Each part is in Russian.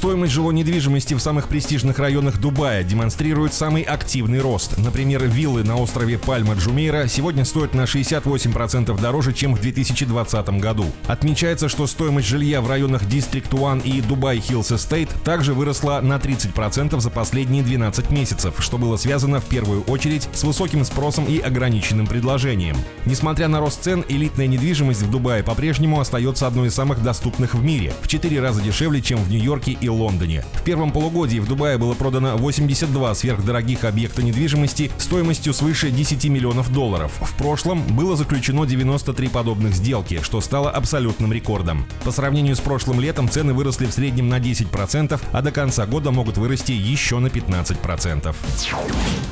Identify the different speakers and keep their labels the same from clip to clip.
Speaker 1: Стоимость жилой недвижимости в самых престижных районах Дубая демонстрирует самый активный рост. Например, виллы на острове Пальма Джумейра сегодня стоят на 68% дороже, чем в 2020 году. Отмечается, что стоимость жилья в районах District One и Дубай Hills Estate также выросла на 30% за последние 12 месяцев, что было связано в первую очередь с высоким спросом и ограниченным предложением. Несмотря на рост цен, элитная недвижимость в Дубае по-прежнему остается одной из самых доступных в мире, в 4 раза дешевле, чем в Нью-Йорке и Лондоне. В первом полугодии в Дубае было продано 82 сверхдорогих объекта недвижимости стоимостью свыше 10 миллионов долларов. В прошлом было заключено 93 подобных сделки, что стало абсолютным рекордом. По сравнению с прошлым летом цены выросли в среднем на 10%, а до конца года могут вырасти еще на 15%.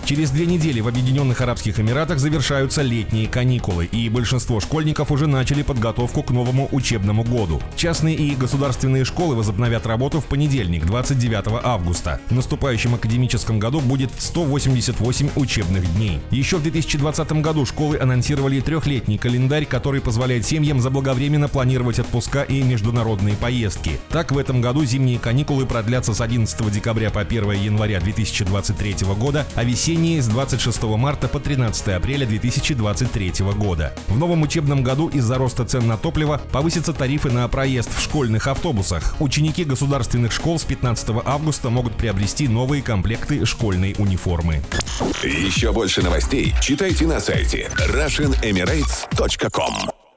Speaker 1: Через две недели в Объединенных Арабских Эмиратах завершаются летние каникулы, и большинство школьников уже начали подготовку к новому учебному году. Частные и государственные школы возобновят работу в понедельник понедельник, 29 августа. В наступающем академическом году будет 188 учебных дней. Еще в 2020 году школы анонсировали трехлетний календарь, который позволяет семьям заблаговременно планировать отпуска и международные поездки. Так, в этом году зимние каникулы продлятся с 11 декабря по 1 января 2023 года, а весенние с 26 марта по 13 апреля 2023 года. В новом учебном году из-за роста цен на топливо повысятся тарифы на проезд в школьных автобусах. Ученики государственных школ с 15 августа могут приобрести новые комплекты школьной униформы.
Speaker 2: Еще больше новостей читайте на сайте RussianEmirates.com